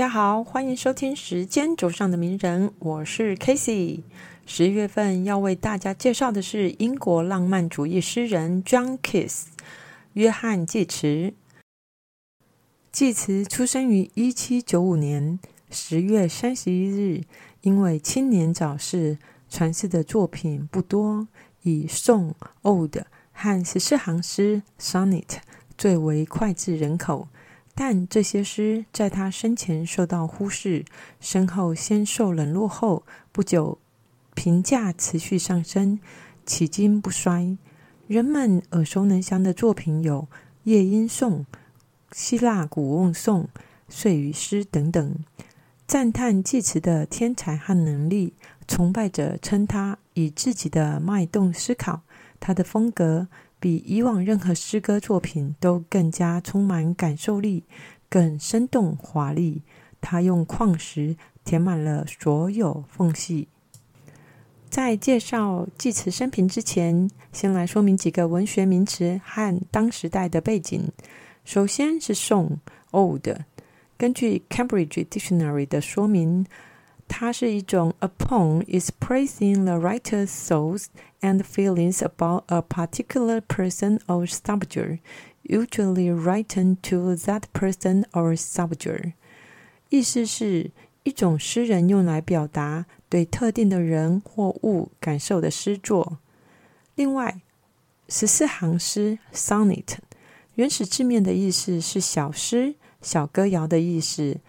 大家好，欢迎收听《时间轴上的名人》，我是 k a s e y 十月份要为大家介绍的是英国浪漫主义诗人 John Keats（ 约翰·济慈）。济慈出生于一七九五年十月三十一日，因为青年早逝，传世的作品不多，以颂 （Ode） 和十四行诗 （Sonnet） 最为脍炙人口。但这些诗在他生前受到忽视，身后先受冷落后，不久评价持续上升，迄今不衰。人们耳熟能详的作品有《夜莺颂》、希腊古梦颂、睡雨诗等等。赞叹济慈的天才和能力，崇拜者称他以自己的脉动思考，他的风格。比以往任何诗歌作品都更加充满感受力，更生动华丽。他用矿石填满了所有缝隙。在介绍济慈生平之前，先来说明几个文学名词和当时代的背景。首先是颂 （Ode），根据 Cambridge Dictionary 的说明。它是一种 a poem is praising the writer's thoughts and feelings about a particular person or subject, usually written to that person or subject。意思是一种诗人用来表达对特定的人或物感受的诗作。另外，十四行诗 sonnet 原始字面的意思是小诗、小歌谣的意思。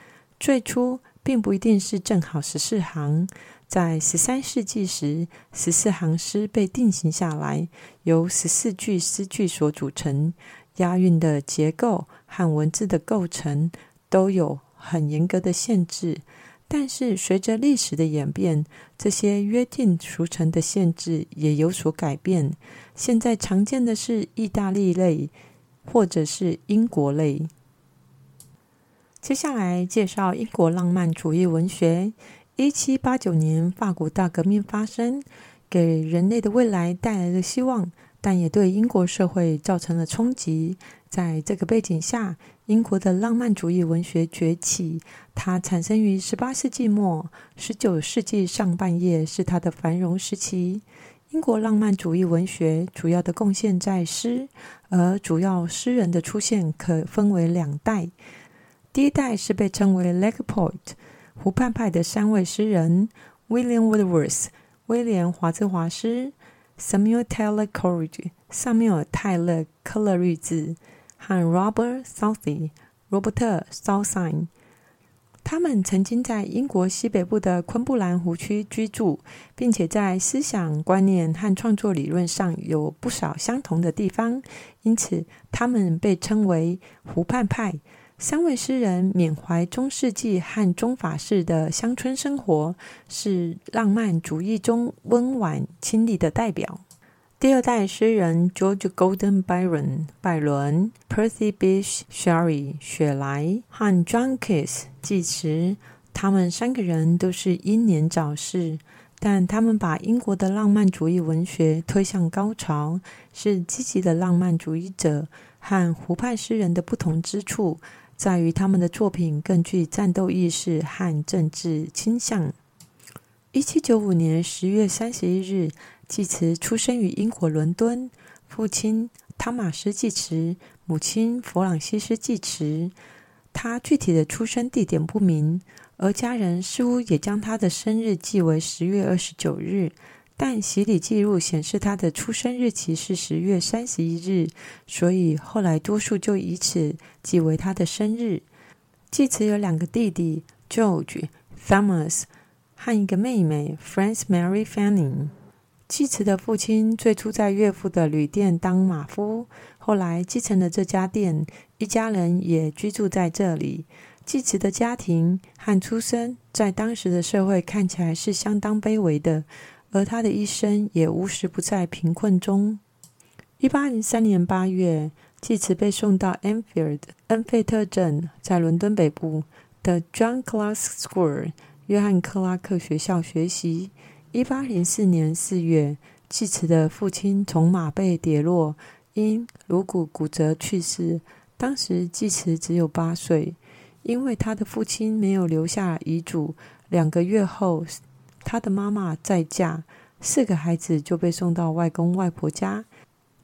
最初。 并不一定是正好十四行。在十三世纪时，十四行诗被定型下来，由十四句诗句所组成。押韵的结构和文字的构成都有很严格的限制。但是，随着历史的演变，这些约定俗成的限制也有所改变。现在常见的是意大利类，或者是英国类。接下来介绍英国浪漫主义文学。一七八九年，法国大革命发生，给人类的未来带来了希望，但也对英国社会造成了冲击。在这个背景下，英国的浪漫主义文学崛起。它产生于十八世纪末，十九世纪上半叶是它的繁荣时期。英国浪漫主义文学主要的贡献在诗，而主要诗人的出现可分为两代。第一代是被称为 Lake Poet 湖畔派的三位诗人：William Wordsworth 威廉华兹华斯、Samuel Taylor Coleridge 萨缪尔泰勒科勒瑞兹和 Robert Southey 罗伯特绍塞。他们曾经在英国西北部的昆布兰湖区居住，并且在思想观念和创作理论上有不少相同的地方，因此他们被称为湖畔派。三位诗人缅怀中世纪和中法式的乡村生活，是浪漫主义中温婉清丽的代表。第二代诗人 George Gordon Byron 拜伦、Percy Bysshe Shelley 雪莱和 John Keats 济慈，他们三个人都是英年早逝，但他们把英国的浪漫主义文学推向高潮，是积极的浪漫主义者和湖畔诗人的不同之处。在于他们的作品更具战斗意识和政治倾向。一七九五年十月三十一日，济慈出生于英国伦敦，父亲汤马斯·济慈，母亲弗朗西斯·济慈。他具体的出生地点不明，而家人似乎也将他的生日记为十月二十九日。但洗礼记录显示他的出生日期是十月三十一日，所以后来多数就以此记为他的生日。济慈有两个弟弟 George、Thomas 和一个妹妹 f r a n c e Mary Fanning。济慈的父亲最初在岳父的旅店当马夫，后来继承了这家店，一家人也居住在这里。济慈的家庭和出身在当时的社会看起来是相当卑微的。而他的一生也无时不在贫困中。一八零三年八月，济慈被送到 Enfield 恩费特镇，在伦敦北部的 John Clark School 约翰克拉克学校学习。一八零四年四月，济慈的父亲从马背跌落，因颅骨骨折去世。当时济慈只有八岁。因为他的父亲没有留下遗嘱。两个月后，他的妈妈再嫁，四个孩子就被送到外公外婆家。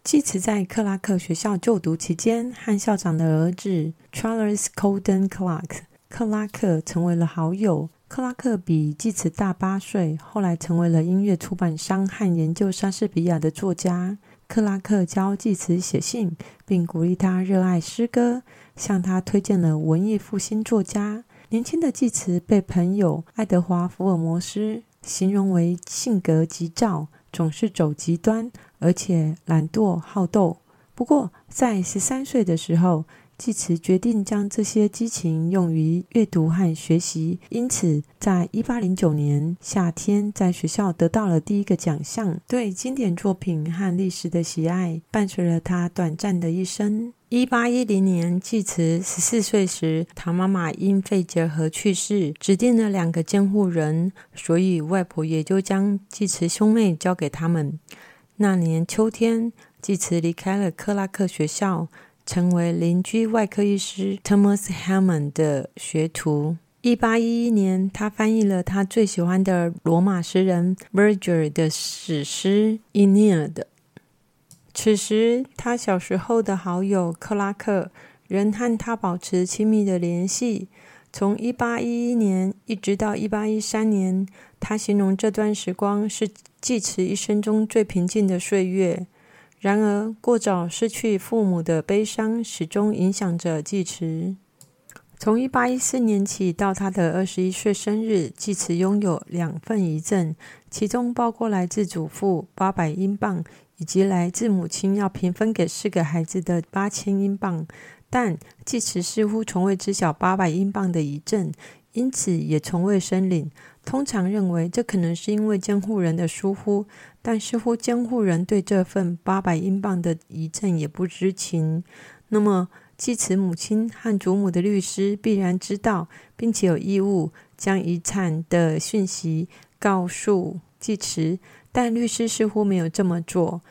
继慈在克拉克学校就读期间，和校长的儿子 Charles Colden Clark 克拉克成为了好友。克拉克比继慈大八岁，后来成为了音乐出版商和研究莎士比亚的作家。克拉克教继慈写信，并鼓励他热爱诗歌，向他推荐了文艺复兴作家。年轻的济慈被朋友爱德华·福尔摩斯形容为性格急躁，总是走极端，而且懒惰好斗。不过，在十三岁的时候，济慈决定将这些激情用于阅读和学习，因此，在一八零九年夏天，在学校得到了第一个奖项。对经典作品和历史的喜爱伴随了他短暂的一生。一八一零年，继慈十四岁时，他妈妈因肺结核去世，指定了两个监护人，所以外婆也就将继慈兄妹交给他们。那年秋天，继慈离开了克拉克学校，成为邻居外科医师 Thomas Hammond 的学徒。一八一一年，他翻译了他最喜欢的罗马诗人 Virgil 的史诗《Aeneid》。此时，他小时候的好友克拉克仍和他保持亲密的联系。从一八一一年一直到一八一三年，他形容这段时光是继慈一生中最平静的岁月。然而，过早失去父母的悲伤始终影响着继慈。从一八一四年起到他的二十一岁生日，继慈拥有两份遗赠，其中包括来自祖父八百英镑。以及来自母亲要平分给四个孩子的八千英镑，但继慈似乎从未知晓八百英镑的遗赠，因此也从未申领。通常认为这可能是因为监护人的疏忽，但似乎监护人对这份八百英镑的遗赠也不知情。那么，继慈母亲和祖母的律师必然知道，并且有义务将遗产的讯息告诉继慈。但律师似乎没有这么做，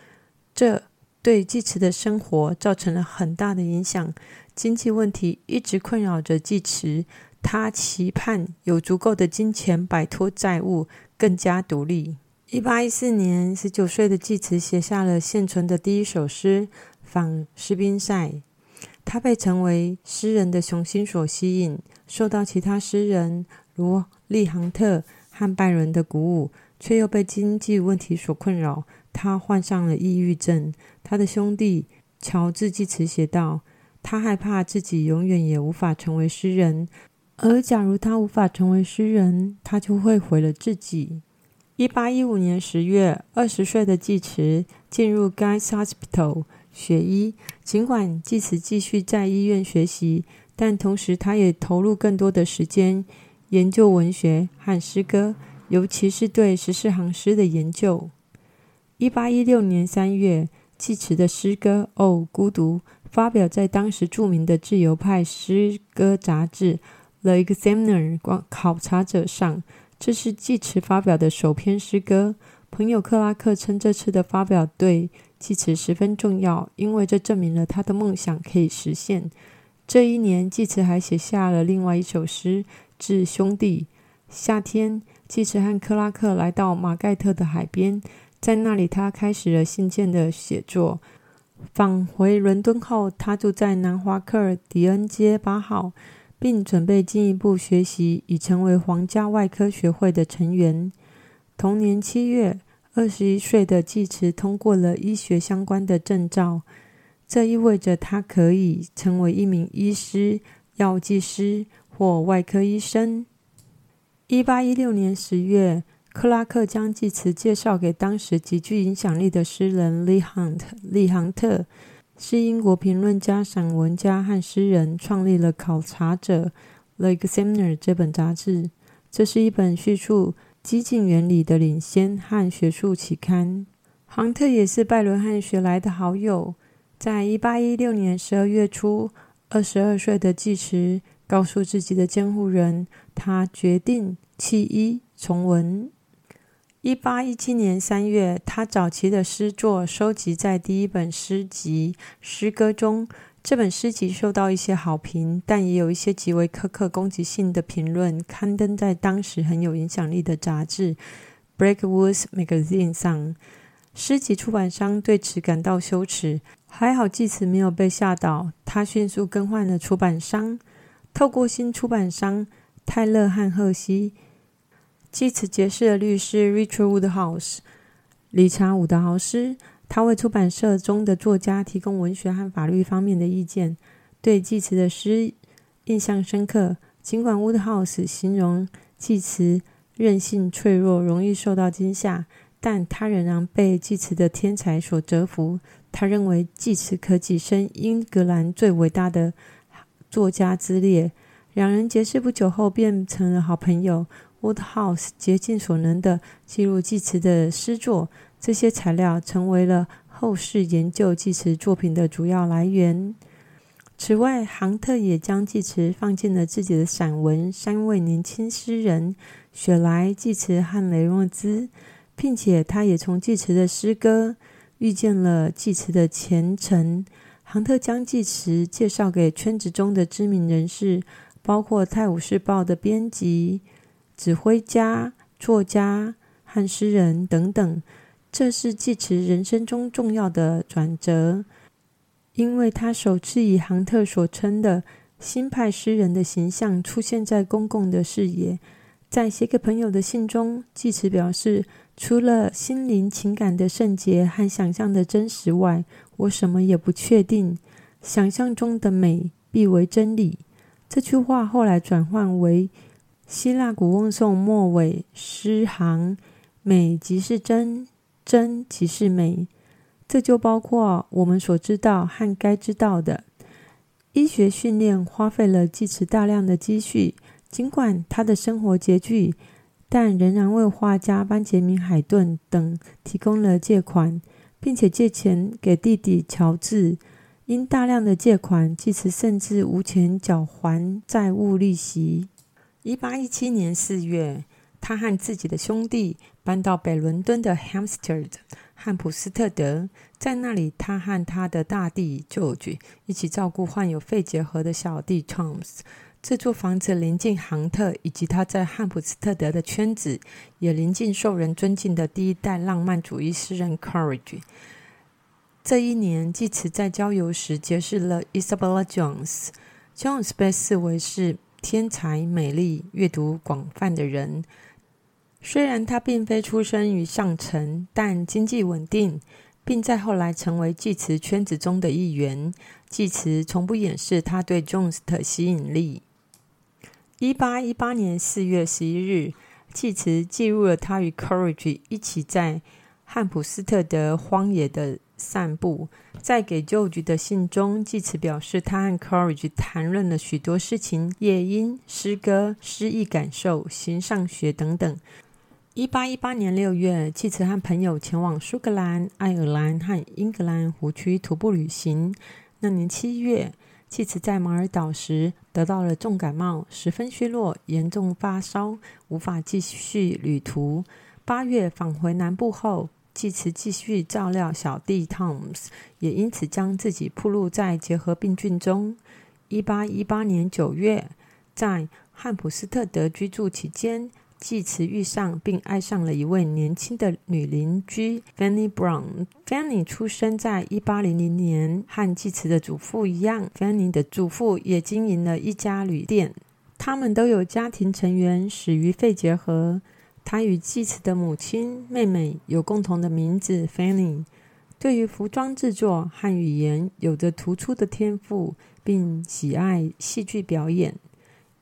这对继慈的生活造成了很大的影响。经济问题一直困扰着继慈，他期盼有足够的金钱摆脱债务，更加独立。一八一四年，十九岁的济慈写下了现存的第一首诗《访斯宾塞》，他被成为诗人的雄心所吸引，受到其他诗人如利杭特和拜伦的鼓舞。却又被经济问题所困扰，他患上了抑郁症。他的兄弟乔治济慈写道：“他害怕自己永远也无法成为诗人，而假如他无法成为诗人，他就会毁了自己。”一八一五年十月，二十岁的济慈进入 Guy's Hospital 学医。尽管济慈继续在医院学习，但同时他也投入更多的时间研究文学和诗歌。尤其是对十四行诗的研究。一八一六年三月，季慈的诗歌《哦，孤独》发表在当时著名的自由派诗歌杂志《The Examiner》考察者上。这是季慈发表的首篇诗歌。朋友克拉克称这次的发表对季慈十分重要，因为这证明了他的梦想可以实现。这一年，季慈还写下了另外一首诗《致兄弟》。夏天。继慈和克拉克来到马盖特的海边，在那里他开始了信件的写作。返回伦敦后，他住在南华克尔迪恩街八号，并准备进一步学习，已成为皇家外科学会的成员。同年七月，二十一岁的继慈通过了医学相关的证照，这意味着他可以成为一名医师、药剂师或外科医生。一八一六年十月，克拉克将济慈介绍给当时极具影响力的诗人利杭特。利杭特是英国评论家、散文家和诗人，创立了《考察者》（The Examiner） 这本杂志。这是一本叙述激进原理的领先和学术期刊。杭特也是拜伦和雪莱的好友。在一八一六年十二月初，二十二岁的济慈。告诉自己的监护人，他决定弃医从文。一八一七年三月，他早期的诗作收集在第一本诗集《诗歌》中，这本诗集受到一些好评，但也有一些极为苛刻、攻击性的评论，刊登在当时很有影响力的杂志《Breakwoods Magazine》上。诗集出版商对此感到羞耻，还好纪慈没有被吓倒，他迅速更换了出版商，透过新出版商泰勒汉赫西。继此结识了律师 Richard Woodhouse，理查伍德豪斯。他为出版社中的作家提供文学和法律方面的意见，对济慈的诗印象深刻。尽管 Woodhouse 形容济慈韧性脆弱，容易受到惊吓，但他仍然被济慈的天才所折服。他认为济慈可跻身英格兰最伟大的作家之列。两人结识不久后便成了好朋友。Woodhouse 竭尽所能地记录济慈的诗作。这些材料成为了后世研究纪慈作品的主要来源。此外，杭特也将纪慈放进了自己的散文《三位年轻诗人：雪莱、纪慈和雷诺兹》，并且他也从纪慈的诗歌遇见了纪慈的前程。杭特将纪慈介绍给圈子中的知名人士，包括《泰晤士报》的编辑、指挥家、作家和诗人等等。这是纪慈人生中重要的转折，因为他首次以杭特所称的新派诗人的形象出现在公共的视野。在写给朋友的信中，纪慈表示：“除了心灵情感的圣洁和想象的真实外，我什么也不确定。想象中的美必为真理。”这句话后来转换为希腊古翁颂末尾诗行：“美即是真。”真即是美，这就包括我们所知道和该知道的。医学训练花费了济慈大量的积蓄，尽管他的生活拮据，但仍然为画家班杰明·海顿等提供了借款，并且借钱给弟弟乔治。因大量的借款，济慈甚至无钱缴还债务利息。一八一七年四月。他和自己的兄弟搬到北伦敦的 Hampstead 汉普斯特德，在那里，他和他的大弟 George 一起照顾患有肺结核的小弟 Thomas。这座房子临近杭特以及他在汉普斯特德的圈子，也临近受人尊敬的第一代浪漫主义诗人 Courage。这一年，济慈在郊游时结识了 Isabella Jones。Jones 被视为是天才、美丽、阅读广泛的人。虽然他并非出生于上层，但经济稳定，并在后来成为济慈圈子中的一员。济慈从不掩饰他对 Jones 的吸引力。一八一八年四月十一日，济慈记录了他与 Courage 一起在汉普斯特德荒野的散步。在给 George 的信中，济慈表示他和 Courage 谈论了许多事情：夜莺、诗歌、诗意感受、形上学等等。一八一八年六月，季慈和朋友前往苏格兰、爱尔兰和英格兰湖区徒步旅行。那年七月，季慈在马尔岛时得到了重感冒，十分虚弱，严重发烧，无法继续旅途。八月返回南部后，季慈继续照料小弟 Thomas，也因此将自己暴露在结核病菌中。一八一八年九月，在汉普斯特德居住期间。济慈遇上并爱上了一位年轻的女邻居 Fanny Brown。Fanny 出生在一八零零年，和济慈的祖父一样，Fanny 的祖父也经营了一家旅店。他们都有家庭成员死于肺结核。他与济慈的母亲、妹妹有共同的名字 Fanny。对于服装制作和语言有着突出的天赋，并喜爱戏剧表演。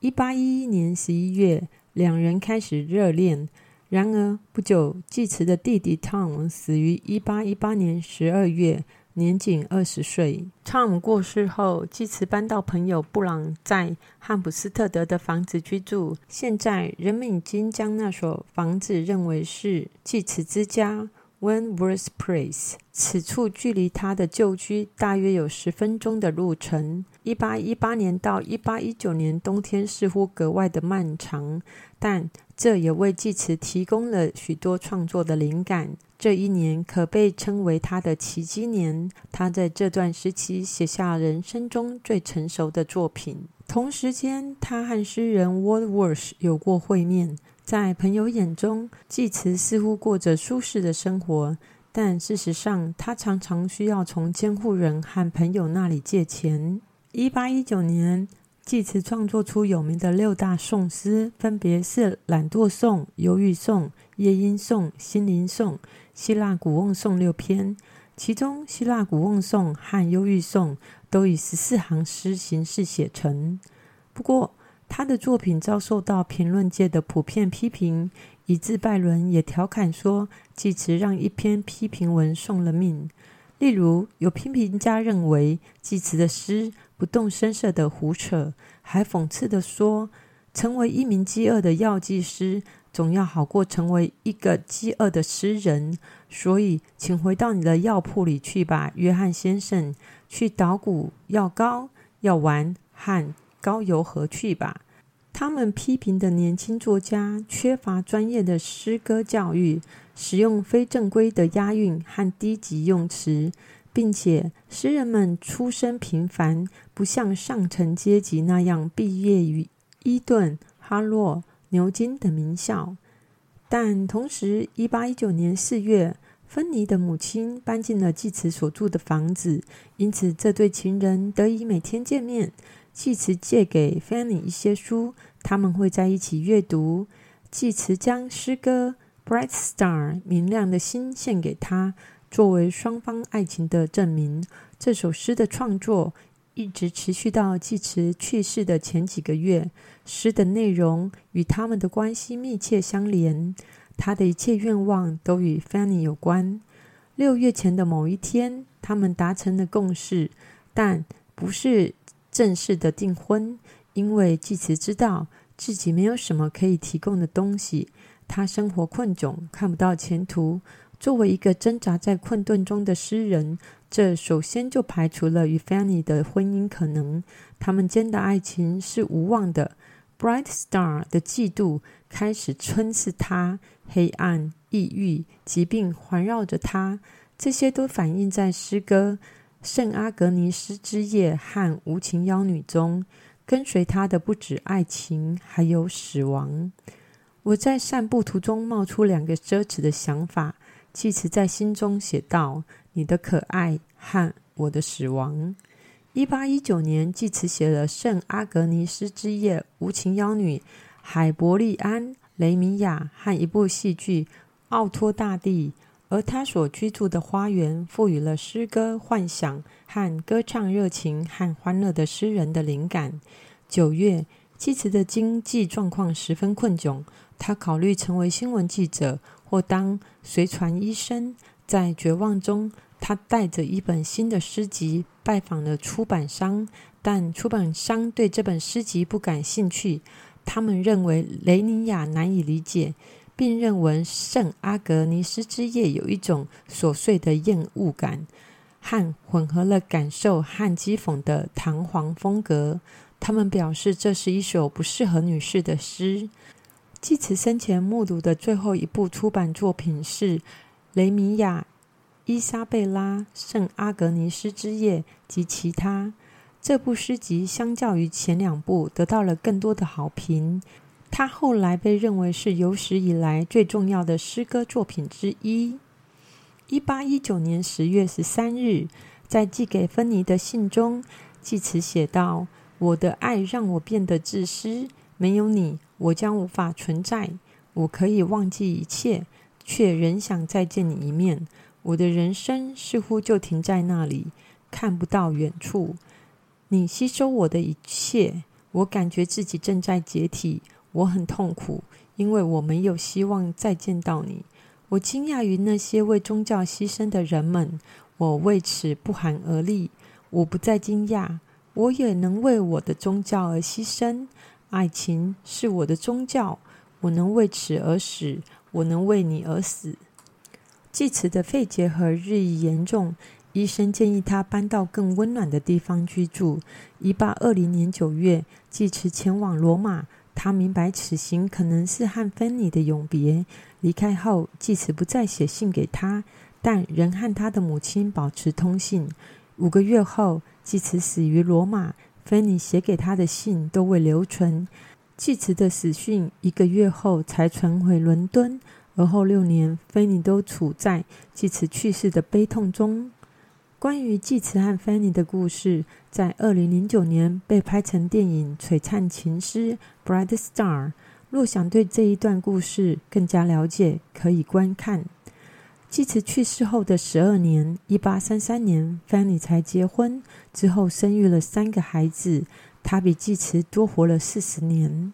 一八一一年十一月。两人开始热恋，然而不久，继慈的弟弟 Tom 死于一八一八年十二月，年仅二十岁。Tom 过世后，继慈搬到朋友布朗在汉普斯特德的房子居住。现在，人们已经将那所房子认为是继慈之家。w e n w o r t h Place，此处距离他的旧居大约有十分钟的路程。一八一八年到一八一九年冬天似乎格外的漫长，但这也为济慈提供了许多创作的灵感。这一年可被称为他的奇迹年。他在这段时期写下人生中最成熟的作品。同时间，他和诗人 Wordsworth 有过会面。在朋友眼中，济慈似乎过着舒适的生活，但事实上，他常常需要从监护人和朋友那里借钱。一八一九年，济慈创作出有名的六大颂诗，分别是《懒惰颂》《忧郁颂》《夜莺颂》《心灵颂》《希腊古瓮颂》六篇。其中，《希腊古瓮颂》和《忧郁颂》都以十四行诗形式写成。不过，他的作品遭受到评论界的普遍批评，以致拜伦也调侃说：“济慈让一篇批评文送了命。”例如，有批评家认为济慈的诗不动声色的胡扯，还讽刺的说：“成为一名饥饿的药剂师，总要好过成为一个饥饿的诗人。”所以，请回到你的药铺里去吧，约翰先生，去捣鼓药膏、药丸和膏油盒去吧。他们批评的年轻作家缺乏专业的诗歌教育，使用非正规的押韵和低级用词，并且诗人们出身平凡，不像上层阶级那样毕业于伊顿、哈洛、牛津等名校。但同时，一八一九年四月，芬妮的母亲搬进了济慈所住的房子，因此这对情人得以每天见面。济慈借给 Fanny 一些书，他们会在一起阅读。济慈将诗歌《Bright Star》明亮的心献给他，作为双方爱情的证明。这首诗的创作一直持续到济慈去世的前几个月。诗的内容与他们的关系密切相连，他的一切愿望都与 Fanny 有关。六月前的某一天，他们达成了共识，但不是。正式的订婚，因为济慈知道自己没有什么可以提供的东西，他生活困窘，看不到前途。作为一个挣扎在困顿中的诗人，这首先就排除了与 Fanny 的婚姻可能。他们间的爱情是无望的。Bright Star 的嫉妒开始吞噬他，黑暗、抑郁、疾病环绕着他，这些都反映在诗歌。圣阿格尼斯之夜和无情妖女中，跟随他的不止爱情，还有死亡。我在散步途中冒出两个奢侈的想法，济慈在心中写道：“你的可爱和我的死亡。”一八一九年，济慈写了《圣阿格尼斯之夜》、《无情妖女》、《海伯利安》、《雷米亚》和一部戏剧《奥托大帝》。而他所居住的花园，赋予了诗歌、幻想和歌唱热情和欢乐的诗人的灵感。九月，济慈的经济状况十分困窘，他考虑成为新闻记者或当随传医生。在绝望中，他带着一本新的诗集拜访了出版商，但出版商对这本诗集不感兴趣，他们认为雷尼亚难以理解。并认为圣阿格尼斯之夜有一种琐碎的厌恶感，和混合了感受和讥讽的堂皇风格。他们表示这是一首不适合女士的诗。济慈生前目睹的最后一部出版作品是《雷米亚、伊莎贝拉、圣阿格尼斯之夜及其他》。这部诗集相较于前两部得到了更多的好评。他后来被认为是有史以来最重要的诗歌作品之一。一八一九年十月十三日，在寄给芬妮的信中，济慈写道：“我的爱让我变得自私，没有你，我将无法存在。我可以忘记一切，却仍想再见你一面。我的人生似乎就停在那里，看不到远处。你吸收我的一切，我感觉自己正在解体。”我很痛苦，因为我没有希望再见到你。我惊讶于那些为宗教牺牲的人们，我为此不寒而栗。我不再惊讶，我也能为我的宗教而牺牲。爱情是我的宗教，我能为此而死，我能为你而死。济慈的肺结核日益严重，医生建议他搬到更温暖的地方居住。一八二零年九月，济慈前往罗马。他明白此行可能是和芬妮的永别。离开后，继慈不再写信给他，但仍和他的母亲保持通信。五个月后，继慈死于罗马，芬妮写给他的信都未留存。继慈的死讯一个月后才传回伦敦，而后六年，芬妮都处在继慈去世的悲痛中。关于纪慈和芬妮的故事，在二零零九年被拍成电影《璀璨情诗》（Bright Star）。若想对这一段故事更加了解，可以观看。纪慈去世后的十二年（一八三三年），芬妮才结婚，之后生育了三个孩子。她比纪慈多活了四十年。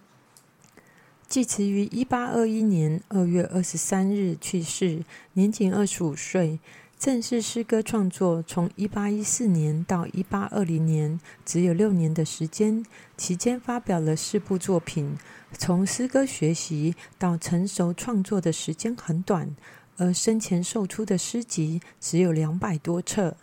纪慈于一八二一年二月二十三日去世，年仅二十五岁。正式诗歌创作从一八一四年到一八二零年，只有六年的时间。期间发表了四部作品。从诗歌学习到成熟创作的时间很短，而生前售出的诗集只有两百多册。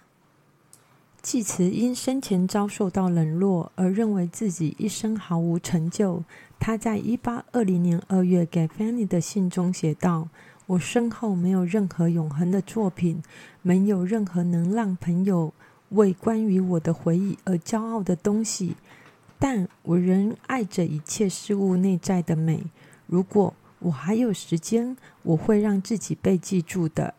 季慈因生前遭受到冷落而认为自己一生毫无成就。他在一八二零年二月给 Fanny 的信中写道。我身后没有任何永恒的作品，没有任何能让朋友为关于我的回忆而骄傲的东西，但我仍爱着一切事物内在的美。如果我还有时间，我会让自己被记住的。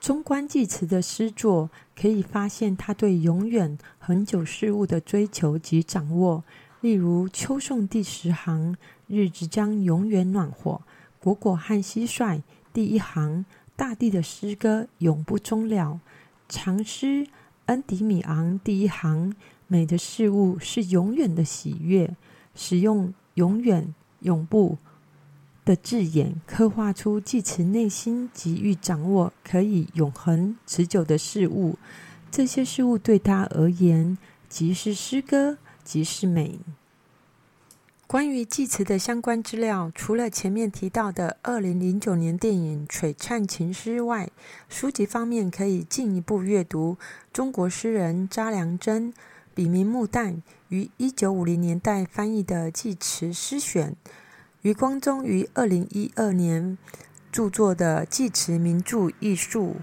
中观纪慈的诗作，可以发现他对永远、恒久事物的追求及掌握。例如《秋颂》第十行：“日子将永远暖和。”果果和蟋蟀。第一行，大地的诗歌永不终了。长诗恩迪米昂第一行，美的事物是永远的喜悦。使用“永远”“永不”的字眼，刻画出季慈内心急于掌握可以永恒持久的事物。这些事物对他而言，即是诗歌，即是美。关于祭词的相关资料，除了前面提到的二零零九年电影《璀璨情诗》外，书籍方面可以进一步阅读中国诗人查良铮笔名穆旦于一九五零年代翻译的祭词诗选，余光中于二零一二年著作的祭词名著艺术。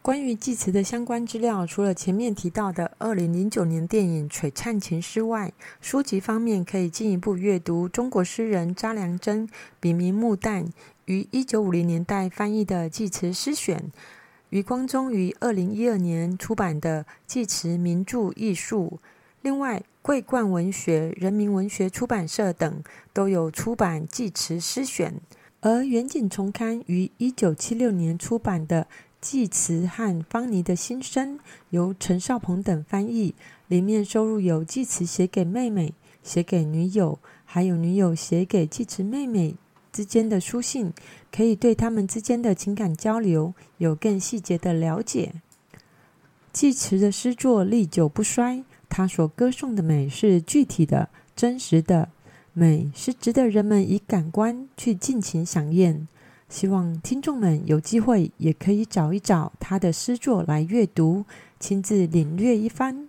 关于祭词的相关资料，除了前面提到的二零零九年电影《璀璨情诗》外，书籍方面可以进一步阅读中国诗人查良铮笔名穆旦于一九五零年代翻译的祭词诗选，余光中于二零一二年出版的祭词名著艺术。另外，桂冠文学、人民文学出版社等都有出版祭词诗选，而远景重刊于一九七六年出版的。祭词和方妮的心声由陈少鹏等翻译，里面收入有祭词写给妹妹、写给女友，还有女友写给祭词妹妹之间的书信，可以对他们之间的情感交流有更细节的了解。祭词的诗作历久不衰，他所歌颂的美是具体的、真实的，美是值得人们以感官去尽情享宴。希望听众们有机会也可以找一找他的诗作来阅读，亲自领略一番。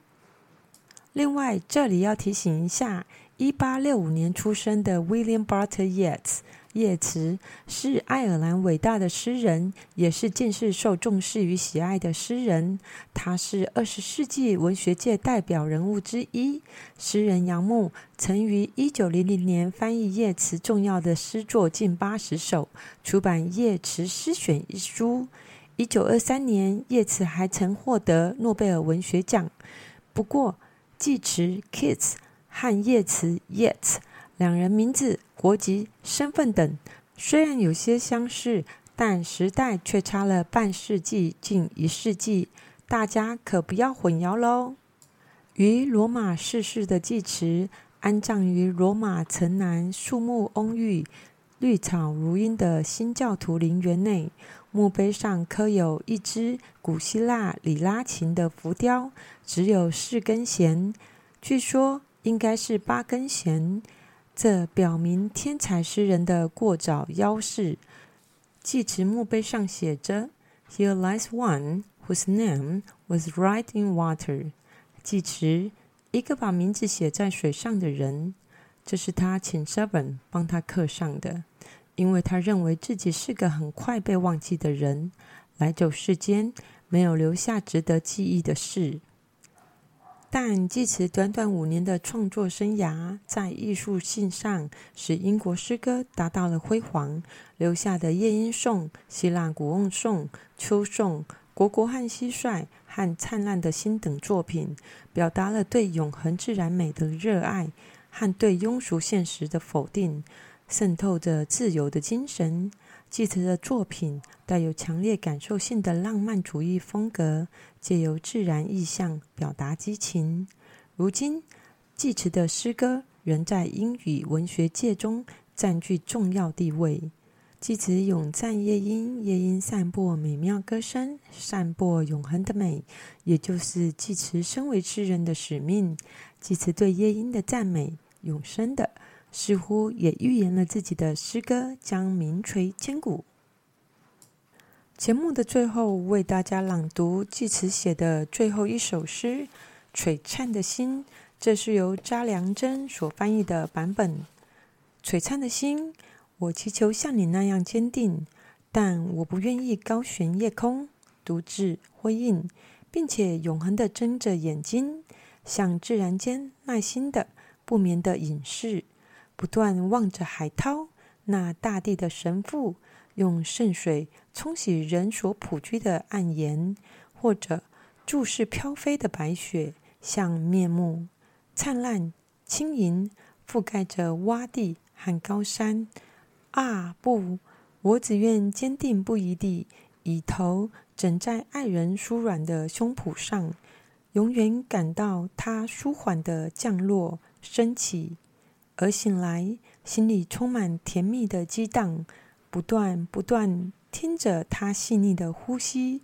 另外，这里要提醒一下，一八六五年出生的 William Butler Yeats。叶慈是爱尔兰伟大的诗人，也是近世受重视与喜爱的诗人。他是二十世纪文学界代表人物之一。诗人杨牧曾于一九零零年翻译叶慈重要的诗作近八十首，出版《叶慈诗选》一书。一九二三年，叶慈还曾获得诺贝尔文学奖。不过，季慈 Kids 和叶慈 （Yet） 两人名字。国籍、身份等虽然有些相似，但时代却差了半世纪近一世纪，大家可不要混淆喽。于罗马逝世的祭池，安葬于罗马城南树木蓊郁、绿草如茵的新教徒陵园内。墓碑上刻有一只古希腊里拉琴的浮雕，只有四根弦，据说应该是八根弦。这表明天才诗人的过早夭逝。祭池墓碑上写着：“Here lies one whose name was writ in water。”祭池，一个把名字写在水上的人。这是他请 Seven 帮他刻上的，因为他认为自己是个很快被忘记的人，来走世间没有留下值得记忆的事。但济慈短短五年的创作生涯，在艺术性上使英国诗歌达到了辉煌，留下的夜莺颂、希腊古翁颂、秋颂、国国和蟋蟀和灿烂的心等作品，表达了对永恒自然美的热爱和对庸俗现实的否定，渗透着自由的精神。济慈的作品带有强烈感受性的浪漫主义风格，借由自然意象表达激情。如今，济慈的诗歌仍在英语文学界中占据重要地位。济慈咏赞夜莺，夜莺散播美妙歌声，散播永恒的美，也就是济慈身为诗人的使命。济慈对夜莺的赞美，永生的。似乎也预言了自己的诗歌将名垂千古。节目的最后，为大家朗读济慈写的最后一首诗《璀璨的心》，这是由查良真所翻译的版本。璀璨的心，我祈求像你那样坚定，但我不愿意高悬夜空，独自辉映，并且永恒的睁着眼睛，向自然间耐心的、不眠的隐视。不断望着海涛，那大地的神父用圣水冲洗人所普居的暗岩，或者注视飘飞的白雪，像面目灿烂轻盈，覆盖着洼地和高山。啊，不，我只愿坚定不移地以头枕在爱人舒软的胸脯上，永远感到他舒缓的降落升起。而醒来，心里充满甜蜜的激荡，不断不断听着他细腻的呼吸，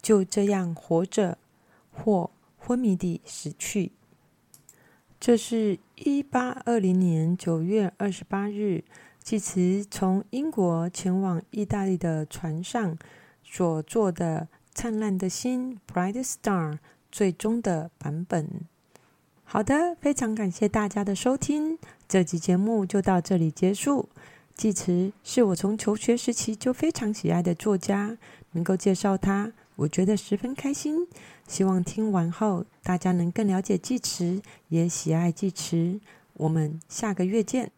就这样活着，或昏迷地死去。这是一八二零年九月二十八日，济慈从英国前往意大利的船上所做的《灿烂的心》（Bright Star） 最终的版本。好的，非常感谢大家的收听，这集节目就到这里结束。季慈是我从求学时期就非常喜爱的作家，能够介绍他，我觉得十分开心。希望听完后大家能更了解季慈，也喜爱季慈。我们下个月见。